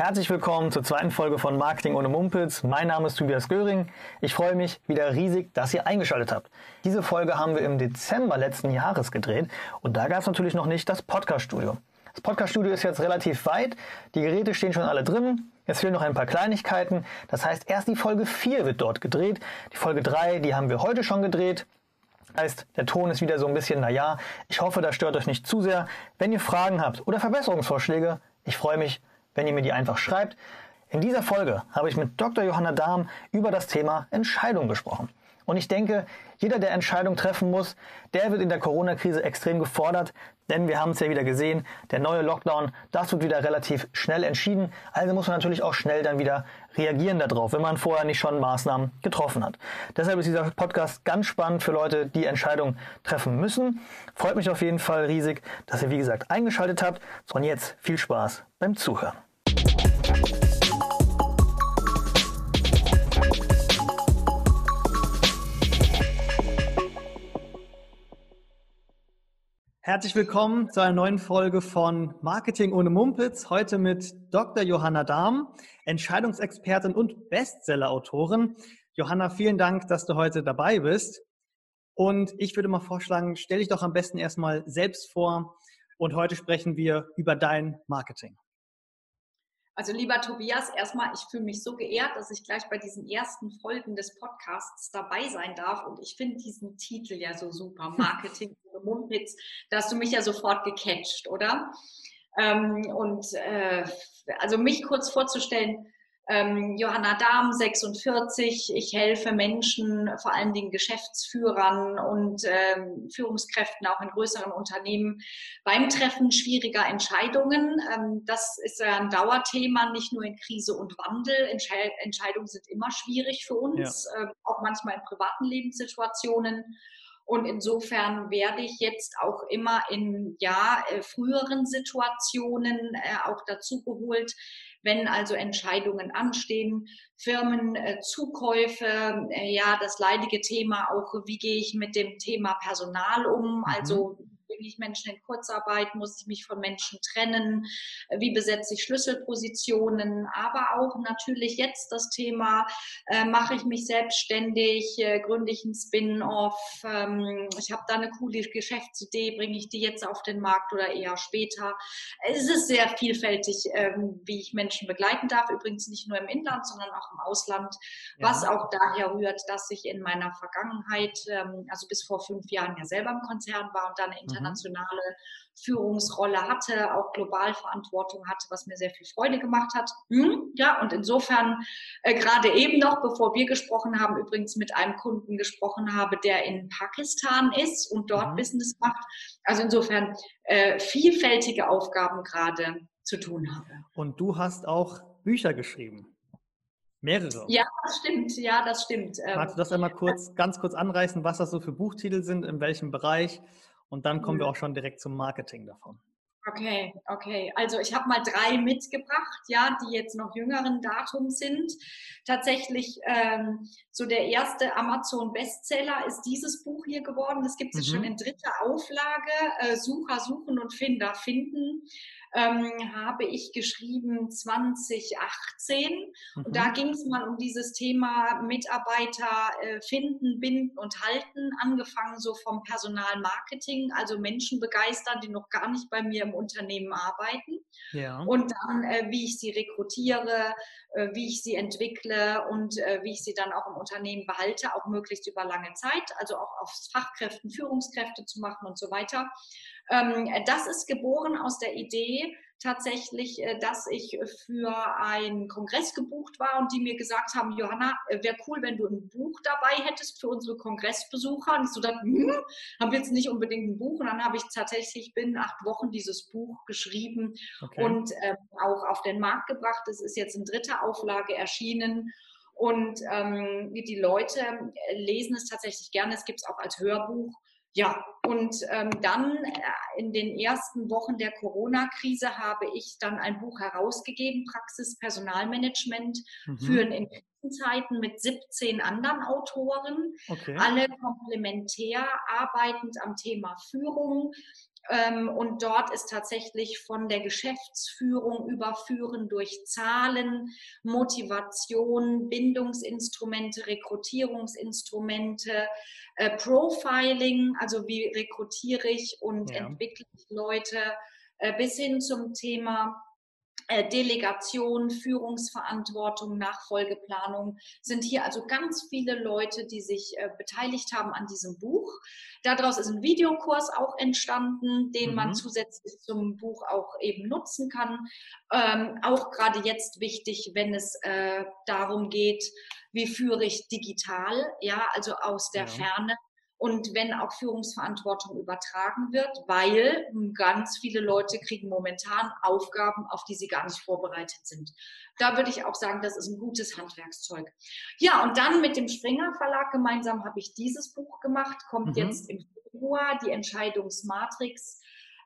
Herzlich willkommen zur zweiten Folge von Marketing ohne Mumpels. Mein Name ist Tobias Göring. Ich freue mich wieder riesig, dass ihr eingeschaltet habt. Diese Folge haben wir im Dezember letzten Jahres gedreht und da gab es natürlich noch nicht das Podcast-Studio. Das Podcast-Studio ist jetzt relativ weit, die Geräte stehen schon alle drin, es fehlen noch ein paar Kleinigkeiten. Das heißt, erst die Folge 4 wird dort gedreht. Die Folge 3, die haben wir heute schon gedreht. Heißt, der Ton ist wieder so ein bisschen, naja, ich hoffe, das stört euch nicht zu sehr. Wenn ihr Fragen habt oder Verbesserungsvorschläge, ich freue mich, wenn ihr mir die einfach schreibt. In dieser Folge habe ich mit Dr. Johanna Dahm über das Thema Entscheidung gesprochen. Und ich denke, jeder, der Entscheidungen treffen muss, der wird in der Corona-Krise extrem gefordert, denn wir haben es ja wieder gesehen, der neue Lockdown, das wird wieder relativ schnell entschieden. Also muss man natürlich auch schnell dann wieder reagieren darauf, wenn man vorher nicht schon Maßnahmen getroffen hat. Deshalb ist dieser Podcast ganz spannend für Leute, die Entscheidungen treffen müssen. Freut mich auf jeden Fall riesig, dass ihr, wie gesagt, eingeschaltet habt. So, und jetzt viel Spaß beim Zuhören. Herzlich willkommen zu einer neuen Folge von Marketing ohne Mumpitz. Heute mit Dr. Johanna Dahm, Entscheidungsexpertin und Bestseller-Autorin. Johanna, vielen Dank, dass du heute dabei bist. Und ich würde mal vorschlagen, stell dich doch am besten erstmal selbst vor. Und heute sprechen wir über dein Marketing. Also lieber Tobias, erstmal, ich fühle mich so geehrt, dass ich gleich bei diesen ersten Folgen des Podcasts dabei sein darf. Und ich finde diesen Titel ja so super, Marketing für Mundwitz. Da hast du mich ja sofort gecatcht, oder? Ähm, und äh, also mich kurz vorzustellen, ähm, Johanna Dahm, 46. Ich helfe Menschen, vor allen Dingen Geschäftsführern und ähm, Führungskräften auch in größeren Unternehmen beim Treffen schwieriger Entscheidungen. Ähm, das ist ein Dauerthema, nicht nur in Krise und Wandel. Entschei Entscheidungen sind immer schwierig für uns, ja. äh, auch manchmal in privaten Lebenssituationen. Und insofern werde ich jetzt auch immer in ja, äh, früheren Situationen äh, auch dazu geholt, wenn also Entscheidungen anstehen, Firmenzukäufe, äh, ja, das leidige Thema auch, wie gehe ich mit dem Thema Personal um, mhm. also bringe ich Menschen in Kurzarbeit, muss ich mich von Menschen trennen, wie besetze ich Schlüsselpositionen, aber auch natürlich jetzt das Thema, äh, mache ich mich selbstständig, äh, gründe ich ein Spin-off, ähm, ich habe da eine coole Geschäftsidee, bringe ich die jetzt auf den Markt oder eher später. Es ist sehr vielfältig, ähm, wie ich Menschen begleiten darf, übrigens nicht nur im Inland, sondern auch im Ausland, ja. was auch daher rührt, dass ich in meiner Vergangenheit, ähm, also bis vor fünf Jahren ja selber im Konzern war und dann international internationale Führungsrolle hatte, auch Globalverantwortung hatte, was mir sehr viel Freude gemacht hat. Hm? Ja, und insofern äh, gerade eben noch, bevor wir gesprochen haben, übrigens mit einem Kunden gesprochen habe, der in Pakistan ist und dort mhm. Business macht. Also insofern äh, vielfältige Aufgaben gerade zu tun habe. Und du hast auch Bücher geschrieben. Mehrere. Ja, das stimmt. Ja, das stimmt. Magst du das einmal kurz, ganz kurz anreißen, was das so für Buchtitel sind, in welchem Bereich und dann kommen wir mhm. auch schon direkt zum Marketing davon. Okay, okay. Also ich habe mal drei mitgebracht, ja, die jetzt noch jüngeren Datum sind. Tatsächlich ähm, so der erste Amazon-Bestseller ist dieses Buch hier geworden. Das gibt es mhm. schon in dritter Auflage. Äh, Sucher suchen und Finder finden ähm, habe ich geschrieben 2018. Mhm. Und da ging es mal um dieses Thema Mitarbeiter äh, finden, binden und halten, angefangen so vom Personalmarketing, also Menschen begeistern, die noch gar nicht bei mir im Unternehmen arbeiten. Ja. Und dann, äh, wie ich sie rekrutiere, äh, wie ich sie entwickle und äh, wie ich sie dann auch im Unternehmen behalte, auch möglichst über lange Zeit, also auch auf Fachkräften, Führungskräfte zu machen und so weiter. Ähm, das ist geboren aus der Idee, tatsächlich, äh, dass ich für einen Kongress gebucht war und die mir gesagt haben, Johanna, äh, wäre cool, wenn du ein Buch dabei hättest für unsere Kongressbesucher. Und ich so dachte, hm, haben wir jetzt nicht unbedingt ein Buch. Und dann habe ich tatsächlich binnen acht Wochen dieses Buch geschrieben okay. und äh, auch auf den Markt gebracht. Es ist jetzt in dritter Auflage erschienen. Und ähm, die Leute lesen es tatsächlich gerne. Es gibt es auch als Hörbuch. Ja, und ähm, dann äh, in den ersten Wochen der Corona-Krise habe ich dann ein Buch herausgegeben, Praxis Personalmanagement, mhm. führen in Krisenzeiten mit 17 anderen Autoren, okay. alle komplementär arbeitend am Thema Führung und dort ist tatsächlich von der Geschäftsführung überführen durch Zahlen, Motivation, Bindungsinstrumente, Rekrutierungsinstrumente, äh, Profiling, also wie rekrutiere ich und ja. entwickle ich Leute, äh, bis hin zum Thema Delegation, Führungsverantwortung, Nachfolgeplanung sind hier also ganz viele Leute, die sich äh, beteiligt haben an diesem Buch. Daraus ist ein Videokurs auch entstanden, den mhm. man zusätzlich zum Buch auch eben nutzen kann. Ähm, auch gerade jetzt wichtig, wenn es äh, darum geht, wie führe ich digital, ja, also aus der ja. Ferne und wenn auch Führungsverantwortung übertragen wird, weil ganz viele Leute kriegen momentan Aufgaben, auf die sie gar nicht vorbereitet sind. Da würde ich auch sagen, das ist ein gutes Handwerkszeug. Ja, und dann mit dem Springer Verlag gemeinsam habe ich dieses Buch gemacht, kommt mhm. jetzt im Februar, die Entscheidungsmatrix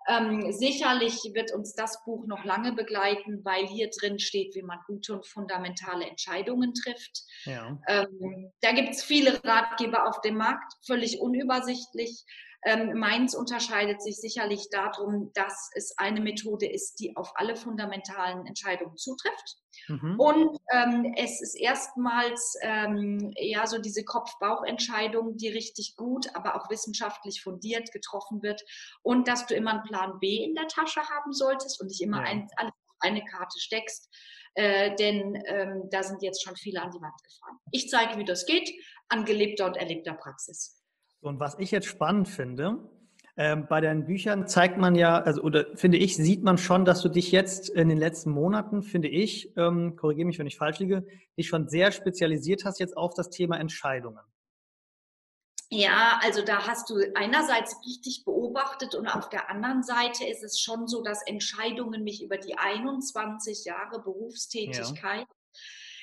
ähm, sicherlich wird uns das Buch noch lange begleiten, weil hier drin steht, wie man gute und fundamentale Entscheidungen trifft. Ja. Ähm, da gibt es viele Ratgeber auf dem Markt, völlig unübersichtlich. Ähm, meins unterscheidet sich sicherlich darum, dass es eine Methode ist, die auf alle fundamentalen Entscheidungen zutrifft. Mhm. Und ähm, es ist erstmals ähm, ja so diese Kopf-Bauch-Entscheidung, die richtig gut, aber auch wissenschaftlich fundiert getroffen wird. Und dass du immer einen Plan B in der Tasche haben solltest und nicht immer ja. ein, alles auf eine Karte steckst. Äh, denn ähm, da sind jetzt schon viele an die Wand gefahren. Ich zeige, wie das geht, an gelebter und erlebter Praxis. Und was ich jetzt spannend finde, ähm, bei deinen Büchern zeigt man ja, also oder finde ich, sieht man schon, dass du dich jetzt in den letzten Monaten, finde ich, ähm, korrigiere mich, wenn ich falsch liege, dich schon sehr spezialisiert hast jetzt auf das Thema Entscheidungen. Ja, also da hast du einerseits richtig beobachtet und auf der anderen Seite ist es schon so, dass Entscheidungen mich über die 21 Jahre Berufstätigkeit ja.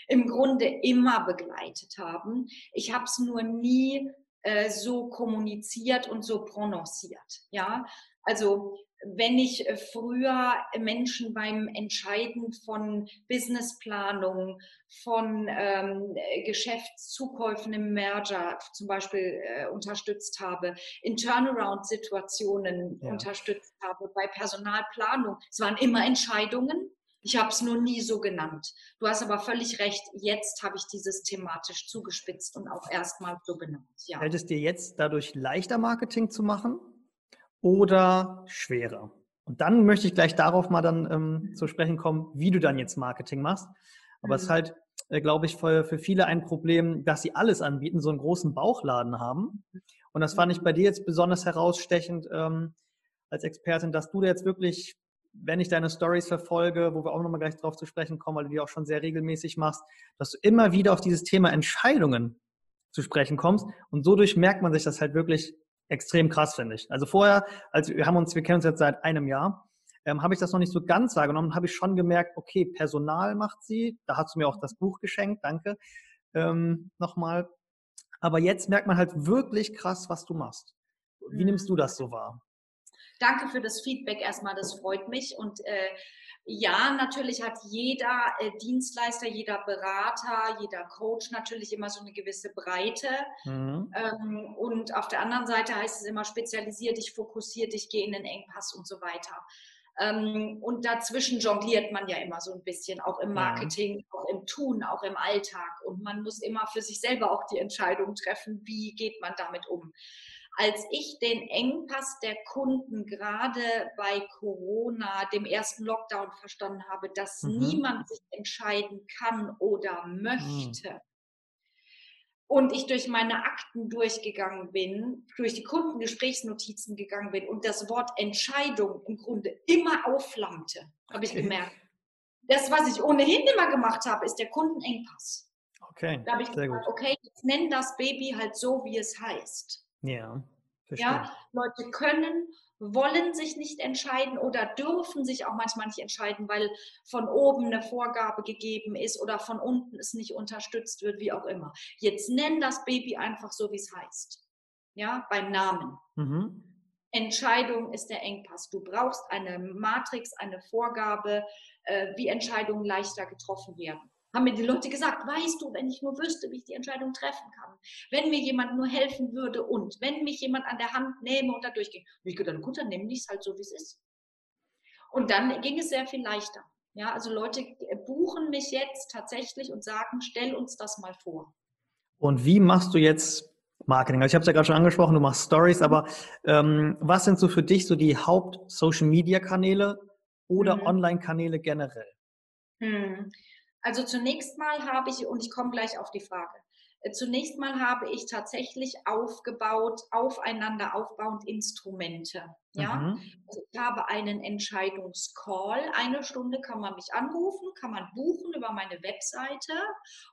im Grunde immer begleitet haben. Ich habe es nur nie äh, so kommuniziert und so prononciert. Ja, also wenn ich äh, früher Menschen beim Entscheiden von Businessplanung, von ähm, Geschäftszukäufen im Merger zum Beispiel äh, unterstützt habe, in Turnaround-Situationen ja. unterstützt habe, bei Personalplanung, es waren immer Entscheidungen, ich habe es nur nie so genannt. Du hast aber völlig recht. Jetzt habe ich dieses thematisch zugespitzt und auch erstmal so benannt. Ja. Fällt es dir jetzt dadurch leichter, Marketing zu machen oder schwerer? Und dann möchte ich gleich darauf mal dann ähm, zu sprechen kommen, wie du dann jetzt Marketing machst. Aber mhm. es ist mhm. halt, äh, glaube ich, für, für viele ein Problem, dass sie alles anbieten, so einen großen Bauchladen haben. Und das fand ich bei dir jetzt besonders herausstechend ähm, als Expertin, dass du jetzt wirklich wenn ich deine Stories verfolge, wo wir auch nochmal gleich drauf zu sprechen kommen, weil du die auch schon sehr regelmäßig machst, dass du immer wieder auf dieses Thema Entscheidungen zu sprechen kommst. Und so durch merkt man sich das halt wirklich extrem krass, finde ich. Also vorher, als wir haben uns, wir kennen uns jetzt seit einem Jahr, ähm, habe ich das noch nicht so ganz wahrgenommen, habe ich schon gemerkt, okay, Personal macht sie, da hast du mir auch das Buch geschenkt, danke ähm, nochmal. Aber jetzt merkt man halt wirklich krass, was du machst. Wie nimmst du das so wahr? Danke für das Feedback erstmal, das freut mich. Und äh, ja, natürlich hat jeder äh, Dienstleister, jeder Berater, jeder Coach natürlich immer so eine gewisse Breite. Mhm. Ähm, und auf der anderen Seite heißt es immer spezialisiert dich, fokussiert dich, geh in den Engpass und so weiter. Ähm, und dazwischen jongliert man ja immer so ein bisschen, auch im Marketing, auch im Tun, auch im Alltag. Und man muss immer für sich selber auch die Entscheidung treffen, wie geht man damit um als ich den Engpass der Kunden gerade bei Corona, dem ersten Lockdown, verstanden habe, dass mhm. niemand sich entscheiden kann oder möchte. Mhm. Und ich durch meine Akten durchgegangen bin, durch die Kundengesprächsnotizen gegangen bin und das Wort Entscheidung im Grunde immer aufflammte, habe ich gemerkt. Das, was ich ohnehin immer gemacht habe, ist der Kundenengpass. Okay. Da habe ich gesagt, gut. okay, jetzt nenn das Baby halt so, wie es heißt. Ja. Verstehe. Ja, Leute können, wollen sich nicht entscheiden oder dürfen sich auch manchmal nicht entscheiden, weil von oben eine Vorgabe gegeben ist oder von unten es nicht unterstützt wird, wie auch immer. Jetzt nenn das Baby einfach so, wie es heißt. Ja, beim Namen. Mhm. Entscheidung ist der Engpass. Du brauchst eine Matrix, eine Vorgabe, äh, wie Entscheidungen leichter getroffen werden. Haben mir die Leute gesagt, weißt du, wenn ich nur wüsste, wie ich die Entscheidung treffen kann, wenn mir jemand nur helfen würde und wenn mich jemand an der Hand nehme und da durchgehe. Und ich gedacht, gut, dann nehme ich es halt so, wie es ist. Und dann ging es sehr viel leichter. Ja, also Leute buchen mich jetzt tatsächlich und sagen, stell uns das mal vor. Und wie machst du jetzt Marketing? Also ich habe es ja gerade schon angesprochen, du machst Stories, aber ähm, was sind so für dich so die Haupt-Social-Media-Kanäle oder mhm. Online-Kanäle generell? Hm. Also zunächst mal habe ich, und ich komme gleich auf die Frage, äh, zunächst mal habe ich tatsächlich aufgebaut, aufeinander aufbauend Instrumente. Ja? Mhm. Also ich habe einen Entscheidungscall. Eine Stunde kann man mich anrufen, kann man buchen über meine Webseite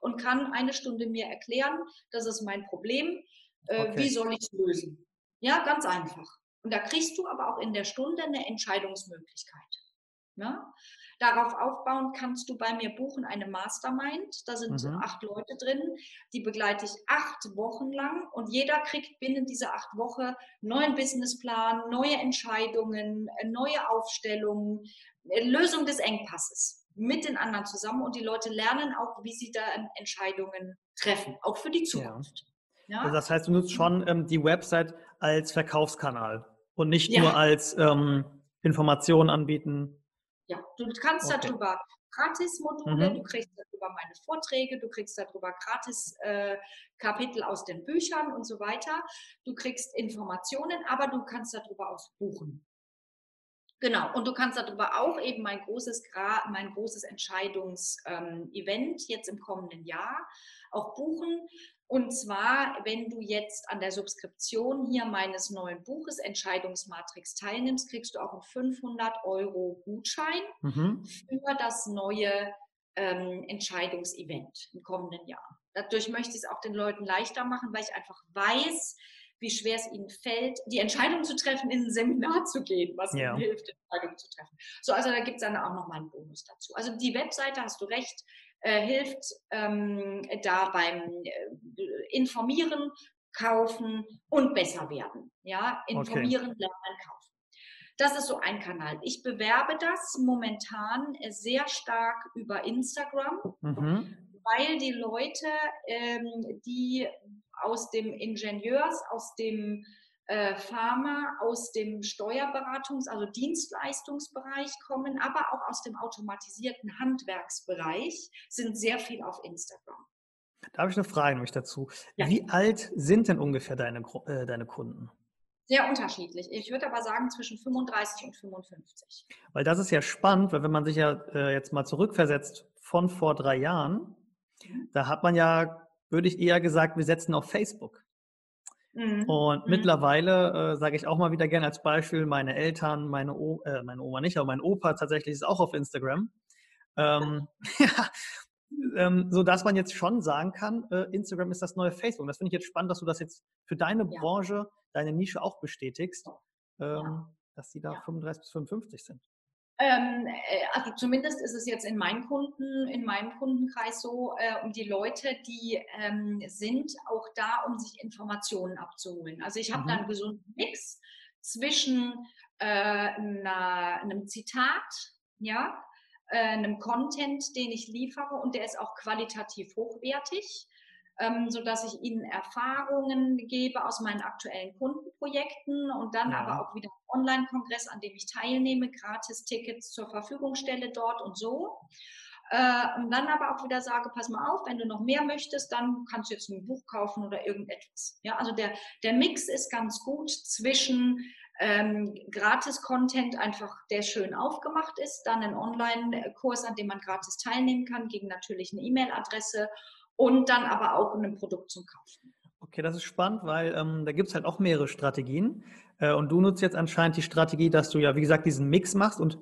und kann eine Stunde mir erklären, das ist mein Problem, äh, okay. wie soll ich es lösen? Ja, ganz einfach. Und da kriegst du aber auch in der Stunde eine Entscheidungsmöglichkeit. Ja? Darauf aufbauend kannst du bei mir buchen eine Mastermind. Da sind mhm. acht Leute drin. Die begleite ich acht Wochen lang und jeder kriegt binnen dieser acht Wochen neuen Businessplan, neue Entscheidungen, äh, neue Aufstellungen, äh, Lösung des Engpasses mit den anderen zusammen und die Leute lernen auch, wie sie da Entscheidungen treffen, auch für die Zukunft. Ja. Ja? Also das heißt, du nutzt schon ähm, die Website als Verkaufskanal und nicht ja. nur als ähm, Informationen anbieten. Ja, du kannst okay. darüber Gratis-Module, mhm. du kriegst darüber meine Vorträge, du kriegst darüber Gratis-Kapitel äh, aus den Büchern und so weiter. Du kriegst Informationen, aber du kannst darüber auch buchen. Genau, und du kannst darüber auch eben mein großes, mein großes Entscheidungsevent ähm, jetzt im kommenden Jahr auch buchen. Und zwar, wenn du jetzt an der Subskription hier meines neuen Buches Entscheidungsmatrix teilnimmst, kriegst du auch einen 500 Euro Gutschein mhm. für das neue ähm, Entscheidungsevent im kommenden Jahr. Dadurch möchte ich es auch den Leuten leichter machen, weil ich einfach weiß, wie schwer es ihnen fällt, die Entscheidung zu treffen, in ein Seminar zu gehen, was ja. ihnen hilft, Entscheidungen zu treffen. So, also da gibt es dann auch nochmal einen Bonus dazu. Also die Webseite, hast du recht, äh, hilft ähm, da beim äh, Informieren, Kaufen und besser werden. Ja, informieren, okay. lernen, kaufen. Das ist so ein Kanal. Ich bewerbe das momentan sehr stark über Instagram, mhm. weil die Leute, ähm, die aus dem Ingenieurs, aus dem äh, Pharma aus dem Steuerberatungs-, also Dienstleistungsbereich kommen, aber auch aus dem automatisierten Handwerksbereich, sind sehr viel auf Instagram. Da habe ich eine Frage nämlich dazu. Ja. Wie alt sind denn ungefähr deine, äh, deine Kunden? Sehr unterschiedlich. Ich würde aber sagen zwischen 35 und 55. Weil das ist ja spannend, weil wenn man sich ja äh, jetzt mal zurückversetzt von vor drei Jahren, mhm. da hat man ja, würde ich eher gesagt, wir setzen auf Facebook. Mhm. Und mhm. mittlerweile äh, sage ich auch mal wieder gerne als Beispiel, meine Eltern, meine, o äh, meine Oma nicht, aber mein Opa tatsächlich ist auch auf Instagram. Ähm, ja, ähm, so dass man jetzt schon sagen kann, äh, Instagram ist das neue Facebook. Und das finde ich jetzt spannend, dass du das jetzt für deine ja. Branche, deine Nische auch bestätigst, ähm, ja. dass die da ja. 35 bis 55 sind. Ähm, äh, also zumindest ist es jetzt in meinem Kunden, in meinem Kundenkreis so, äh, um die Leute, die ähm, sind auch da, um sich Informationen abzuholen. Also ich habe mhm. da einen gesunden Mix zwischen äh, einer, einem Zitat, ja, äh, einem Content, den ich liefere und der ist auch qualitativ hochwertig ähm, sodass ich ihnen Erfahrungen gebe aus meinen aktuellen Kundenprojekten und dann ja. aber auch wieder einen Online-Kongress, an dem ich teilnehme, gratis Tickets zur Verfügung stelle dort und so. Äh, und dann aber auch wieder sage, pass mal auf, wenn du noch mehr möchtest, dann kannst du jetzt ein Buch kaufen oder irgendetwas. Ja, also der, der Mix ist ganz gut zwischen ähm, Gratis-Content einfach, der schön aufgemacht ist, dann ein Online-Kurs, an dem man gratis teilnehmen kann, gegen natürlich eine E-Mail-Adresse und dann aber auch ein Produkt zum Kaufen. Okay, das ist spannend, weil ähm, da gibt es halt auch mehrere Strategien. Äh, und du nutzt jetzt anscheinend die Strategie, dass du ja, wie gesagt, diesen Mix machst. Und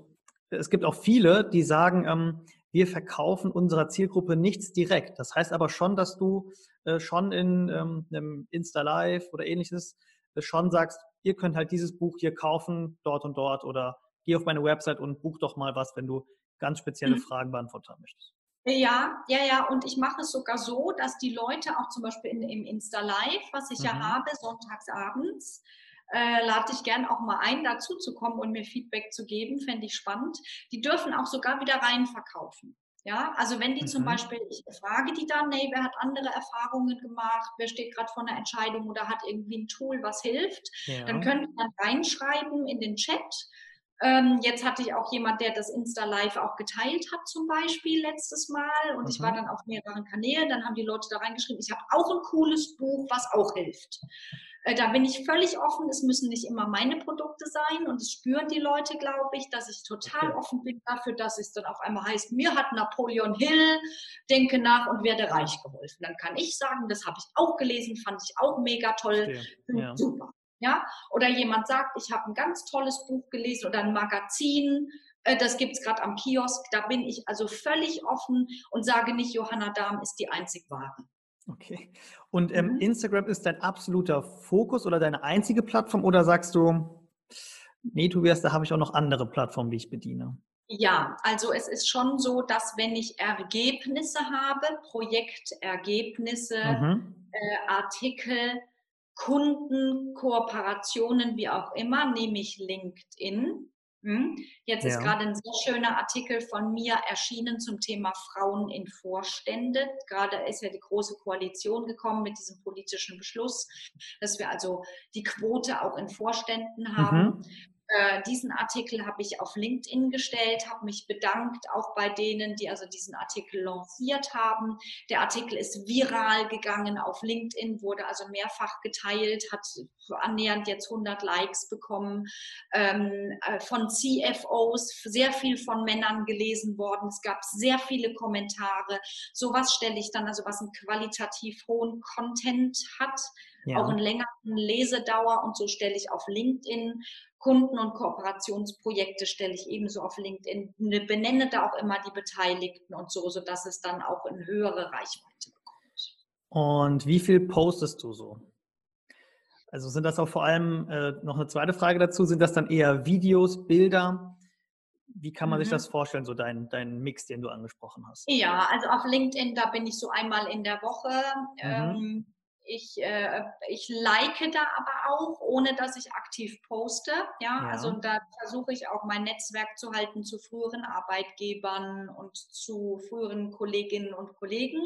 es gibt auch viele, die sagen, ähm, wir verkaufen unserer Zielgruppe nichts direkt. Das heißt aber schon, dass du äh, schon in ähm, einem Insta-Live oder ähnliches äh, schon sagst, ihr könnt halt dieses Buch hier kaufen, dort und dort oder geh auf meine Website und buch doch mal was, wenn du ganz spezielle mhm. Fragen beantworten möchtest. Ja, ja, ja. Und ich mache es sogar so, dass die Leute auch zum Beispiel in, im Insta Live, was ich mhm. ja habe, sonntagsabends, äh, lade ich gern auch mal ein, dazu zu kommen und mir Feedback zu geben. Fände ich spannend. Die dürfen auch sogar wieder rein verkaufen. Ja, also wenn die mhm. zum Beispiel, ich frage die dann, nee, wer hat andere Erfahrungen gemacht, wer steht gerade vor einer Entscheidung oder hat irgendwie ein Tool, was hilft, ja. dann können die dann reinschreiben in den Chat. Ähm, jetzt hatte ich auch jemand, der das Insta Live auch geteilt hat, zum Beispiel letztes Mal. Und mhm. ich war mhm. dann auf mehreren Kanälen. Dann haben die Leute da reingeschrieben, ich habe auch ein cooles Buch, was auch hilft. Äh, da bin ich völlig offen. Es müssen nicht immer meine Produkte sein und es spüren die Leute, glaube ich, dass ich total okay. offen bin dafür, dass es dann auf einmal heißt, mir hat Napoleon Hill, denke nach und werde reich geholfen. Dann kann ich sagen, das habe ich auch gelesen, fand ich auch mega toll, ja. super. Ja? Oder jemand sagt, ich habe ein ganz tolles Buch gelesen oder ein Magazin, äh, das gibt es gerade am Kiosk. Da bin ich also völlig offen und sage nicht, Johanna Dahm ist die einzig wahre. Okay. Und ähm, mhm. Instagram ist dein absoluter Fokus oder deine einzige Plattform oder sagst du, nee, Tobias, da habe ich auch noch andere Plattformen, die ich bediene? Ja, also es ist schon so, dass wenn ich Ergebnisse habe, Projektergebnisse, mhm. äh, Artikel, Kunden, Kooperationen, wie auch immer, nehme ich LinkedIn. Hm? Jetzt ja. ist gerade ein sehr schöner Artikel von mir erschienen zum Thema Frauen in Vorstände. Gerade ist ja die große Koalition gekommen mit diesem politischen Beschluss, dass wir also die Quote auch in Vorständen haben. Mhm. Äh, diesen Artikel habe ich auf LinkedIn gestellt, habe mich bedankt, auch bei denen, die also diesen Artikel lanciert haben. Der Artikel ist viral gegangen auf LinkedIn, wurde also mehrfach geteilt, hat annähernd jetzt 100 Likes bekommen, ähm, äh, von CFOs, sehr viel von Männern gelesen worden. Es gab sehr viele Kommentare. Sowas stelle ich dann, also was einen qualitativ hohen Content hat, ja. auch einen längeren Lesedauer und so stelle ich auf LinkedIn Kunden- und Kooperationsprojekte stelle ich ebenso auf LinkedIn, ne, benenne da auch immer die Beteiligten und so, sodass es dann auch eine höhere Reichweite bekommt. Und wie viel postest du so? Also sind das auch vor allem, äh, noch eine zweite Frage dazu, sind das dann eher Videos, Bilder? Wie kann man mhm. sich das vorstellen, so dein, dein Mix, den du angesprochen hast? Ja, also auf LinkedIn, da bin ich so einmal in der Woche. Mhm. Ähm, ich, äh, ich like da aber auch, ohne dass ich aktiv poste. Ja, ja. also da versuche ich auch mein Netzwerk zu halten zu früheren Arbeitgebern und zu früheren Kolleginnen und Kollegen,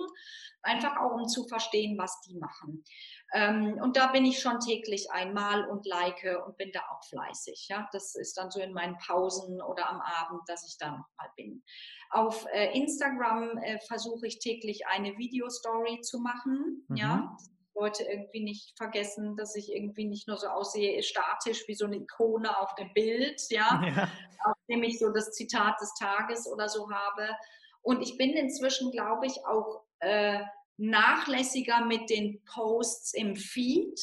einfach auch um zu verstehen, was die machen. Ähm, und da bin ich schon täglich einmal und like und bin da auch fleißig. Ja, das ist dann so in meinen Pausen oder am Abend, dass ich da nochmal bin. Auf äh, Instagram äh, versuche ich täglich eine Videostory zu machen. Mhm. Ja, Leute irgendwie nicht vergessen, dass ich irgendwie nicht nur so aussehe, statisch wie so eine Ikone auf dem Bild, ja, ja. auf dem ich so das Zitat des Tages oder so habe. Und ich bin inzwischen, glaube ich, auch äh, nachlässiger mit den Posts im Feed,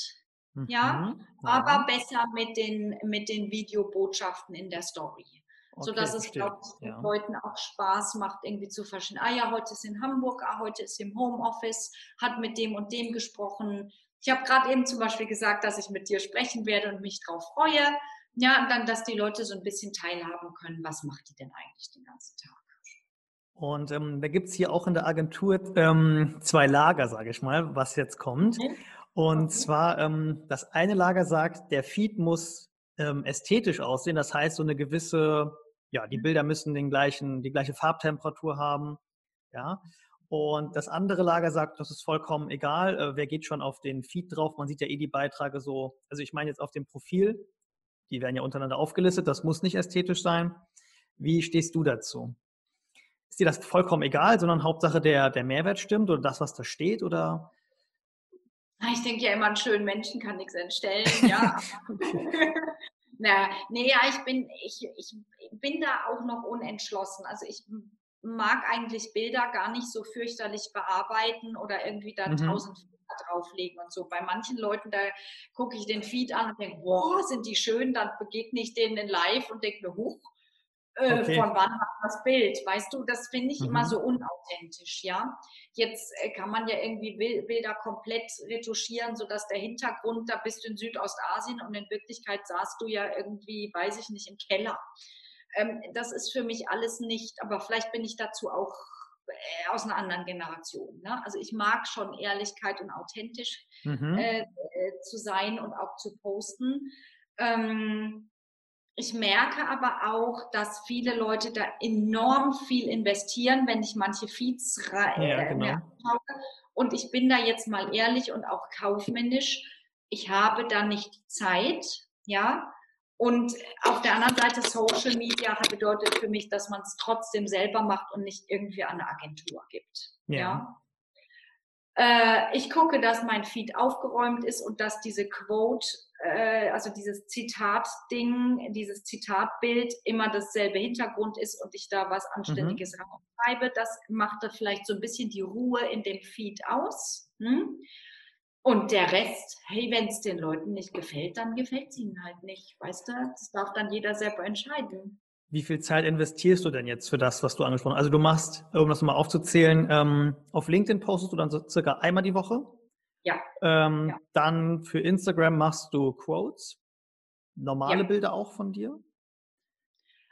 mhm. ja, aber besser mit den, mit den Videobotschaften in der Story. Okay, sodass es, glaube ich, ja. Leuten auch Spaß macht, irgendwie zu verstehen, ah ja, heute ist in Hamburg, ah, heute ist im Homeoffice, hat mit dem und dem gesprochen. Ich habe gerade eben zum Beispiel gesagt, dass ich mit dir sprechen werde und mich darauf freue. Ja, und dann, dass die Leute so ein bisschen teilhaben können, was macht die denn eigentlich den ganzen Tag. Und ähm, da gibt es hier auch in der Agentur ähm, zwei Lager, sage ich mal, was jetzt kommt. Okay. Und okay. zwar, ähm, das eine Lager sagt, der Feed muss ähm, ästhetisch aussehen. Das heißt, so eine gewisse ja, die Bilder müssen den gleichen, die gleiche Farbtemperatur haben. Ja. Und das andere Lager sagt, das ist vollkommen egal, äh, wer geht schon auf den Feed drauf. Man sieht ja eh die Beiträge so, also ich meine jetzt auf dem Profil, die werden ja untereinander aufgelistet, das muss nicht ästhetisch sein. Wie stehst du dazu? Ist dir das vollkommen egal, sondern Hauptsache der, der Mehrwert stimmt oder das, was da steht? Oder ich denke ja immer, einen schönen Menschen kann nichts entstellen, ja. Na, nee, ja, ich bin, ich, ich bin da auch noch unentschlossen. Also ich mag eigentlich Bilder gar nicht so fürchterlich bearbeiten oder irgendwie da mhm. tausend Filter drauflegen und so. Bei manchen Leuten, da gucke ich den Feed an und denke, boah, sind die schön, dann begegne ich denen in live und denke mir, huch, äh, okay. von wann hat das Bild? Weißt du, das finde ich mhm. immer so unauthentisch, ja. Jetzt äh, kann man ja irgendwie Bilder komplett retuschieren, sodass der Hintergrund, da bist du in Südostasien und in Wirklichkeit saßt du ja irgendwie, weiß ich nicht, im Keller. Ähm, das ist für mich alles nicht, aber vielleicht bin ich dazu auch äh, aus einer anderen Generation. Ne? Also ich mag schon Ehrlichkeit und authentisch mhm. äh, zu sein und auch zu posten. Ähm, Ich merke aber auch, dass viele Leute da enorm viel investieren, wenn ich manche Feeds ja, äh, genau. Und ich bin da jetzt mal ehrlich und auch kaufmännisch. Ich habe da nicht die Zeit, ja. Und auf der anderen Seite Social Media bedeutet für mich, dass man es trotzdem selber macht und nicht irgendwie an eine Agentur gibt. Ja. ja? Äh, ich gucke, dass mein Feed aufgeräumt ist und dass diese Quote, äh, also dieses Zitat-Ding, dieses Zitatbild immer dasselbe Hintergrund ist und ich da was Anständiges mhm. schreibe. Das macht da vielleicht so ein bisschen die Ruhe in dem Feed aus. Hm? Und der Rest, hey, wenn es den Leuten nicht gefällt, dann gefällt es ihnen halt nicht. Weißt du, das darf dann jeder selber entscheiden. Wie viel Zeit investierst du denn jetzt für das, was du angesprochen hast? Also du machst, um das mal aufzuzählen, ähm, auf LinkedIn postest du dann so circa einmal die Woche. Ja. Ähm, ja. Dann für Instagram machst du Quotes, normale ja. Bilder auch von dir.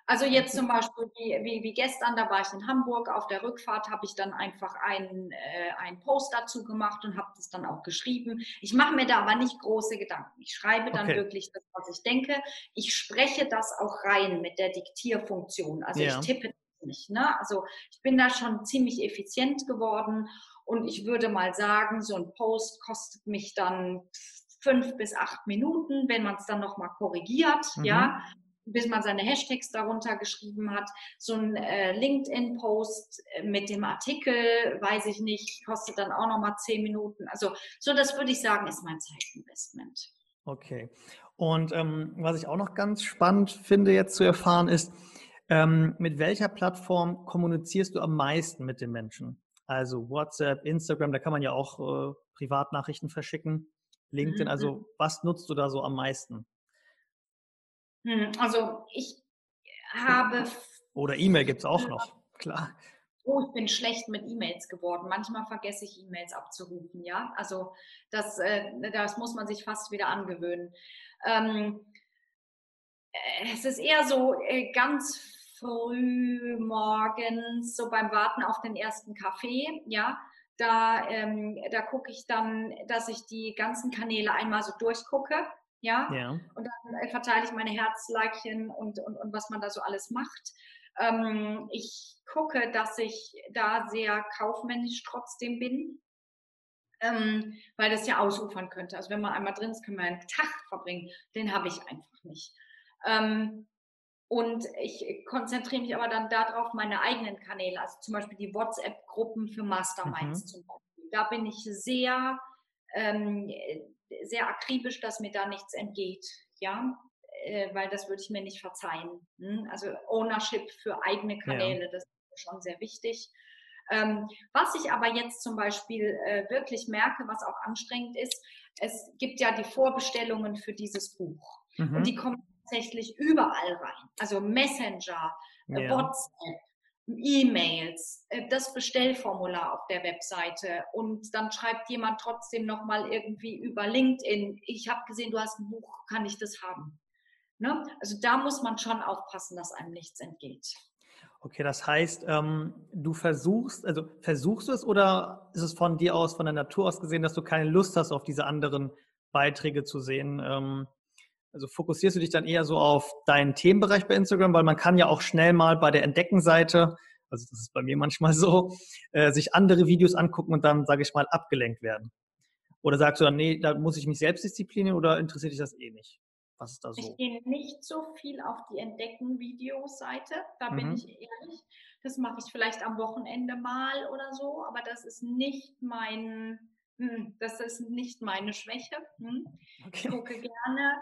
Also jetzt zum Beispiel wie, wie, wie, gestern, da war ich in Hamburg, auf der Rückfahrt habe ich dann einfach einen, äh, einen Post dazu gemacht und habe das dann auch geschrieben. Ich mache mir da aber nicht große Gedanken. Ich schreibe dann okay. wirklich das, was ich denke. Ich spreche das auch rein mit der Diktierfunktion. Also ja. ich tippe nicht. Ne? Also ich bin da schon ziemlich effizient geworden und ich würde mal sagen, so ein Post kostet mich dann fünf bis acht Minuten, wenn man es dann nochmal korrigiert, mhm. ja bis man seine Hashtags darunter geschrieben hat. So ein äh, LinkedIn-Post äh, mit dem Artikel, weiß ich nicht, kostet dann auch nochmal zehn Minuten. Also so, das würde ich sagen, ist mein Zeitinvestment. Okay. Und ähm, was ich auch noch ganz spannend finde jetzt zu erfahren ist, ähm, mit welcher Plattform kommunizierst du am meisten mit den Menschen? Also WhatsApp, Instagram, da kann man ja auch äh, Privatnachrichten verschicken. LinkedIn, mhm. also was nutzt du da so am meisten? Hm, also ich habe. Oder E-Mail gibt es auch noch, klar. Oh, ich bin schlecht mit E-Mails geworden. Manchmal vergesse ich E-Mails abzurufen, ja. Also das, äh, das muss man sich fast wieder angewöhnen. Ähm, äh, es ist eher so äh, ganz früh morgens, so beim Warten auf den ersten Kaffee, ja. Da, ähm, da gucke ich dann, dass ich die ganzen Kanäle einmal so durchgucke ja. ja. Und dann äh, verteile ich meine Herzleikchen und, und, und was man da so alles macht. Ähm, ich gucke, dass ich da sehr kaufmännisch trotzdem bin, ähm, weil das ja ausufern könnte. Also wenn man einmal drin ist, kann man einen Tag verbringen. Den habe ich einfach nicht. Ähm, und ich konzentriere mich aber dann darauf, meine eigenen Kanäle, also zum Beispiel die WhatsApp-Gruppen für Masterminds mhm. zum Beispiel. Da bin ich sehr ähm, sehr akribisch, dass mir da nichts entgeht, ja, äh, weil das würde ich mir nicht verzeihen. Hm? Also Ownership für eigene Kanäle, ja. das ist schon sehr wichtig. Ähm, was ich aber jetzt zum Beispiel äh, wirklich merke, was auch anstrengend ist, es gibt ja die Vorbestellungen für dieses Buch mhm. und die kommen tatsächlich überall rein. Also Messenger, äh, ja. WhatsApp, E-Mails, äh, das Bestellformular auf der Webseite und dann schreibt jemand trotzdem nochmal irgendwie über LinkedIn, ich habe gesehen, du hast ein Buch, kann ich das haben? Ne? Also da muss man schon aufpassen, dass einem nichts entgeht. Okay, das heißt, ähm, du versuchst, also versuchst du es oder ist es von dir aus, von der Natur aus gesehen, dass du keine Lust hast, auf diese anderen Beiträge zu sehen? Ähm, also fokussierst du dich dann eher so auf deinen Themenbereich bei Instagram, weil man kann ja auch schnell mal bei der Entdeckenseite, also das ist bei mir manchmal so, äh, sich andere Videos angucken und dann, sage ich mal, abgelenkt werden. Oder sagst du dann, nee, da muss ich mich selbst disziplinieren oder interessiert dich das eh nicht? Was ist da so? Ich gehe nicht so viel auf die Entdecken-Videoseite, da mhm. bin ich ehrlich. Das mache ich vielleicht am Wochenende mal oder so, aber das ist nicht mein, hm, das ist nicht meine Schwäche. Hm. Ich gucke gerne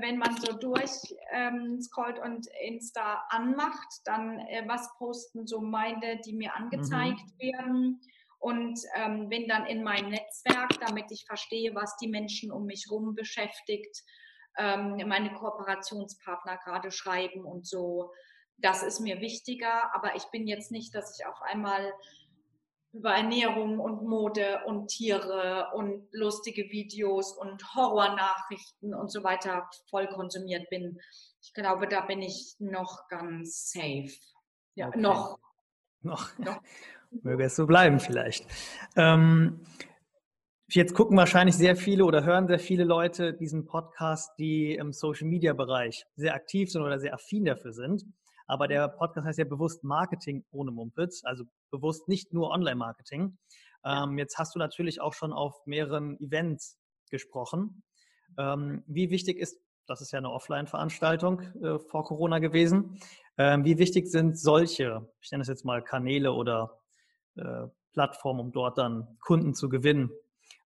wenn man so durch ähm, scrollt und Insta anmacht, dann äh, was posten so meine, die mir angezeigt mhm. werden und ähm, bin dann in mein Netzwerk, damit ich verstehe, was die Menschen um mich herum beschäftigt, ähm, meine Kooperationspartner gerade schreiben und so. Das ist mir wichtiger, aber ich bin jetzt nicht, dass ich auf einmal über Ernährung und Mode und Tiere und lustige Videos und Horrornachrichten und so weiter voll konsumiert bin. Ich glaube, da bin ich noch ganz safe. Ja, okay. noch. Noch. noch. Möge es so bleiben vielleicht. Ähm, Jetzt gucken wahrscheinlich sehr viele oder hören sehr viele Leute diesen Podcast, die im Social-Media-Bereich sehr aktiv sind oder sehr affin dafür sind. Aber der Podcast heißt ja bewusst Marketing ohne Mumpitz, also bewusst nicht nur Online-Marketing. Ähm, jetzt hast du natürlich auch schon auf mehreren Events gesprochen. Ähm, wie wichtig ist, das ist ja eine Offline-Veranstaltung äh, vor Corona gewesen, ähm, wie wichtig sind solche, ich nenne es jetzt mal Kanäle oder äh, Plattformen, um dort dann Kunden zu gewinnen?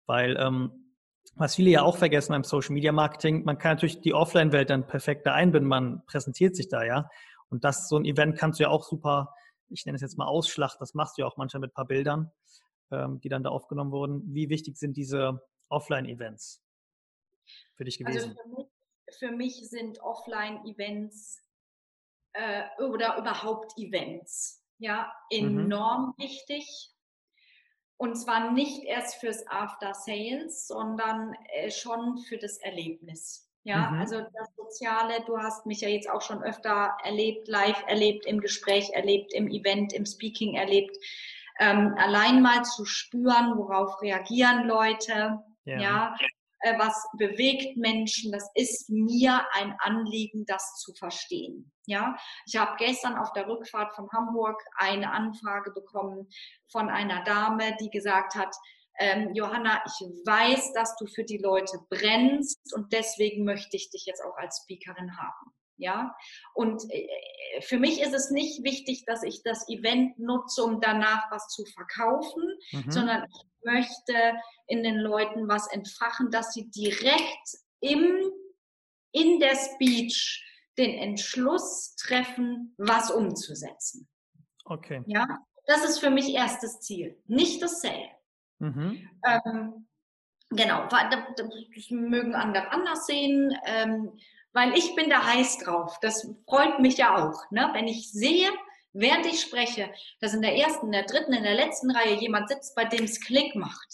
Weil ähm, was viele ja auch vergessen beim Social Media Marketing, man kann natürlich die Offline-Welt dann perfekt da einbinden, man präsentiert sich da ja. Und das, so ein Event kannst du ja auch super, ich nenne es jetzt mal Ausschlacht, das machst du ja auch manchmal mit ein paar Bildern, ähm, die dann da aufgenommen wurden. Wie wichtig sind diese Offline-Events für dich also gewesen? Also für, mich, für mich sind Offline-Events äh, oder überhaupt Events ja mhm. enorm mhm. wichtig. Und zwar nicht erst fürs After Sales, sondern äh, schon für das Erlebnis. Ja, mhm. also das Soziale, du hast mich ja jetzt auch schon öfter erlebt, live erlebt, im Gespräch erlebt, im Event, im Speaking erlebt. Ähm, allein mal zu spüren, worauf reagieren Leute, ja, ja äh, was bewegt Menschen, das ist mir ein Anliegen, das zu verstehen. Ja, ich habe gestern auf der Rückfahrt von Hamburg eine Anfrage bekommen von einer Dame, die gesagt hat, ähm, Johanna, ich weiß, dass du für die Leute brennst und deswegen möchte ich dich jetzt auch als Speakerin haben. Ja, und äh, für mich ist es nicht wichtig, dass ich das Event nutze, um danach was zu verkaufen, mhm. sondern ich möchte in den Leuten was entfachen, dass sie direkt im, in der Speech den Entschluss treffen, was umzusetzen. Okay. Ja, das ist für mich erstes Ziel, nicht das Sale. Mhm. Ähm, genau, das mögen andere anders sehen, ähm, weil ich bin da heiß drauf. Das freut mich ja auch, ne? wenn ich sehe, während ich spreche, dass in der ersten, in der dritten, in der letzten Reihe jemand sitzt, bei dem es Klick macht.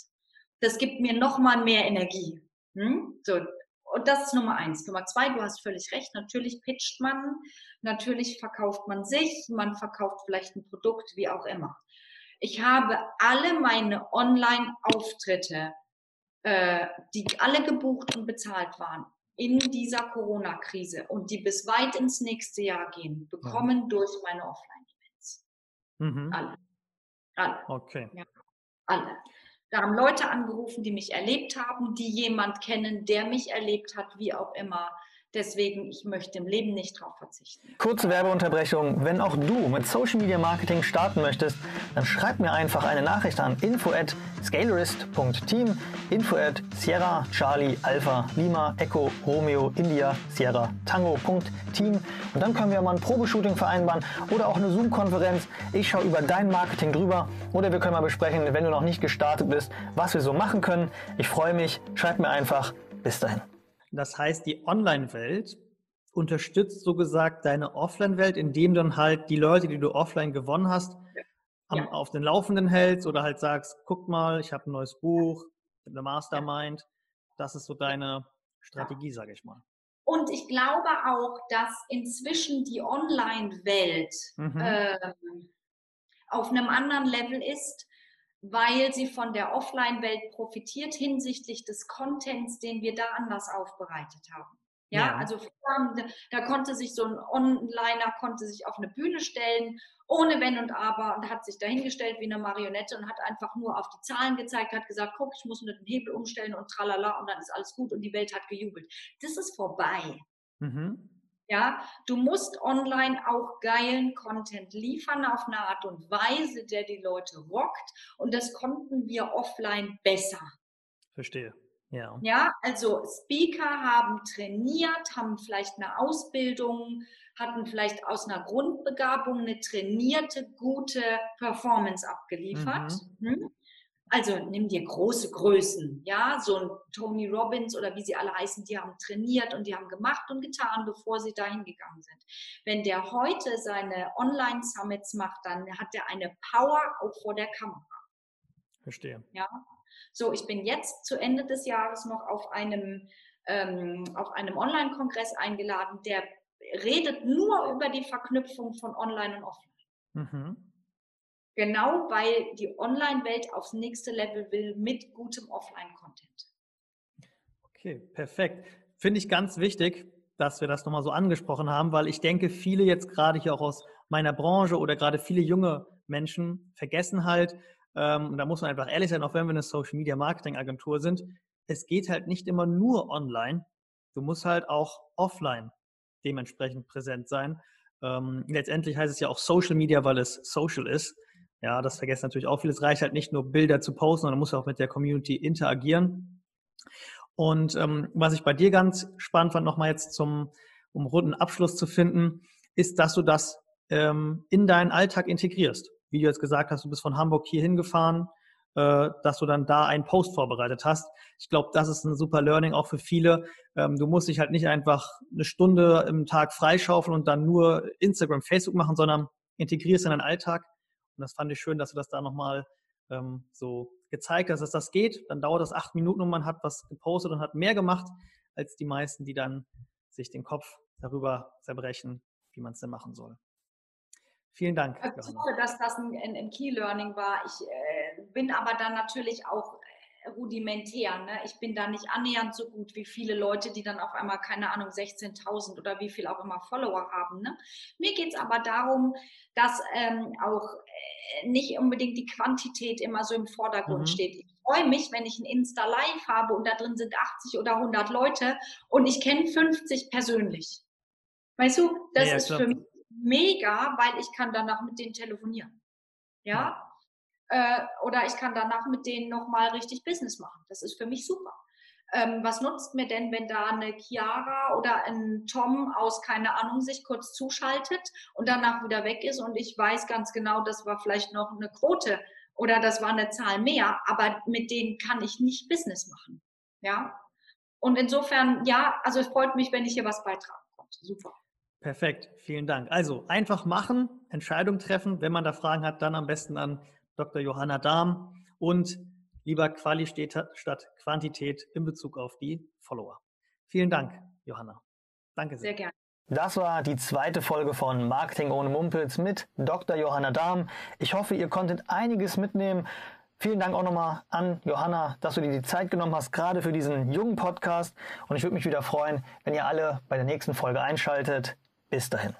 Das gibt mir nochmal mehr Energie. Hm? So, und das ist Nummer eins. Nummer zwei, du hast völlig recht, natürlich pitcht man, natürlich verkauft man sich, man verkauft vielleicht ein Produkt, wie auch immer. Ich habe alle meine Online-Auftritte, äh, die alle gebucht und bezahlt waren, in dieser Corona-Krise und die bis weit ins nächste Jahr gehen, bekommen ja. durch meine Offline-Events. Mhm. Alle. Alle. Okay. Ja. Alle. Da haben Leute angerufen, die mich erlebt haben, die jemand kennen, der mich erlebt hat, wie auch immer. Deswegen, ich möchte im Leben nicht darauf verzichten. Kurze Werbeunterbrechung. Wenn auch du mit Social Media Marketing starten möchtest, dann schreib mir einfach eine Nachricht an info at scalerist.team, info at Sierra Charlie Alpha Lima Echo Romeo India Sierra Tango.team und dann können wir mal ein Probeshooting vereinbaren oder auch eine Zoom-Konferenz. Ich schaue über dein Marketing drüber oder wir können mal besprechen, wenn du noch nicht gestartet bist, was wir so machen können. Ich freue mich. Schreib mir einfach. Bis dahin. Das heißt, die Online-Welt unterstützt so gesagt deine Offline-Welt, indem du dann halt die Leute, die du offline gewonnen hast, am, ja. auf den Laufenden hältst oder halt sagst, guck mal, ich habe ein neues Buch, eine Mastermind. Das ist so deine Strategie, sage ich mal. Und ich glaube auch, dass inzwischen die Online-Welt mhm. ähm, auf einem anderen Level ist, weil sie von der Offline-Welt profitiert hinsichtlich des Contents, den wir da anders aufbereitet haben. Ja, ja. also da konnte sich so ein Onliner konnte sich auf eine Bühne stellen, ohne Wenn und Aber und hat sich dahingestellt wie eine Marionette und hat einfach nur auf die Zahlen gezeigt, hat gesagt, guck, ich muss nur den Hebel umstellen und tralala und dann ist alles gut und die Welt hat gejubelt. Das ist vorbei. Mhm. Ja, du musst online auch geilen Content liefern auf eine Art und Weise, der die Leute rockt. Und das konnten wir offline besser. Verstehe. Ja. Ja, also Speaker haben trainiert, haben vielleicht eine Ausbildung, hatten vielleicht aus einer Grundbegabung eine trainierte, gute Performance abgeliefert. Mhm. Hm? Also nimm dir große Größen, ja, so ein Tony Robbins oder wie sie alle heißen, die haben trainiert und die haben gemacht und getan, bevor sie dahin gegangen sind. Wenn der heute seine Online-Summits macht, dann hat er eine Power auch vor der Kamera. Verstehe. Ja. So, ich bin jetzt zu Ende des Jahres noch auf einem, ähm, auf einem Online-Kongress eingeladen, der redet nur über die Verknüpfung von Online und Offline. Mhm. Genau, weil die Online-Welt aufs nächste Level will mit gutem Offline-Content. Okay, perfekt. Finde ich ganz wichtig, dass wir das nochmal so angesprochen haben, weil ich denke, viele jetzt gerade hier auch aus meiner Branche oder gerade viele junge Menschen vergessen halt, ähm, und da muss man einfach ehrlich sein, auch wenn wir eine Social Media Marketing Agentur sind, es geht halt nicht immer nur online. Du musst halt auch offline dementsprechend präsent sein. Ähm, letztendlich heißt es ja auch Social Media, weil es social ist. Ja, das vergessen natürlich auch viele. Es reicht halt nicht nur Bilder zu posten, sondern muss auch mit der Community interagieren. Und ähm, was ich bei dir ganz spannend fand, nochmal jetzt zum, um runden Abschluss zu finden, ist, dass du das ähm, in deinen Alltag integrierst. Wie du jetzt gesagt hast, du bist von Hamburg hier hingefahren, äh, dass du dann da einen Post vorbereitet hast. Ich glaube, das ist ein super Learning auch für viele. Ähm, du musst dich halt nicht einfach eine Stunde im Tag freischaufeln und dann nur Instagram, Facebook machen, sondern integrierst in deinen Alltag. Und das fand ich schön, dass du das da nochmal ähm, so gezeigt hast, dass das geht. Dann dauert das acht Minuten und man hat was gepostet und hat mehr gemacht als die meisten, die dann sich den Kopf darüber zerbrechen, wie man es denn machen soll. Vielen Dank. Also ich hoffe, dass das ein, ein Key-Learning war. Ich äh, bin aber dann natürlich auch rudimentär. Ne? Ich bin da nicht annähernd so gut wie viele Leute, die dann auf einmal, keine Ahnung, 16.000 oder wie viel auch immer Follower haben. Ne? Mir geht es aber darum, dass ähm, auch äh, nicht unbedingt die Quantität immer so im Vordergrund mhm. steht. Ich freue mich, wenn ich ein Insta-Live habe und da drin sind 80 oder 100 Leute und ich kenne 50 persönlich. Weißt du, das ja, ist für mich mega, weil ich kann danach mit denen telefonieren. Ja, ja. Äh, oder ich kann danach mit denen nochmal richtig Business machen. Das ist für mich super. Ähm, was nutzt mir denn, wenn da eine Chiara oder ein Tom aus, keine Ahnung, sich kurz zuschaltet und danach wieder weg ist und ich weiß ganz genau, das war vielleicht noch eine Quote oder das war eine Zahl mehr, aber mit denen kann ich nicht Business machen. Ja. Und insofern, ja, also es freut mich, wenn ich hier was beitragen konnte. Super. Perfekt, vielen Dank. Also einfach machen, Entscheidung treffen. Wenn man da Fragen hat, dann am besten an Dr. Johanna Dahm und lieber Qualität statt Quantität in Bezug auf die Follower. Vielen Dank, Johanna. Danke sehr. Sehr gerne. Das war die zweite Folge von Marketing ohne Mumpels mit Dr. Johanna Dahm. Ich hoffe, ihr konntet einiges mitnehmen. Vielen Dank auch nochmal an Johanna, dass du dir die Zeit genommen hast, gerade für diesen jungen Podcast. Und ich würde mich wieder freuen, wenn ihr alle bei der nächsten Folge einschaltet. Bis dahin.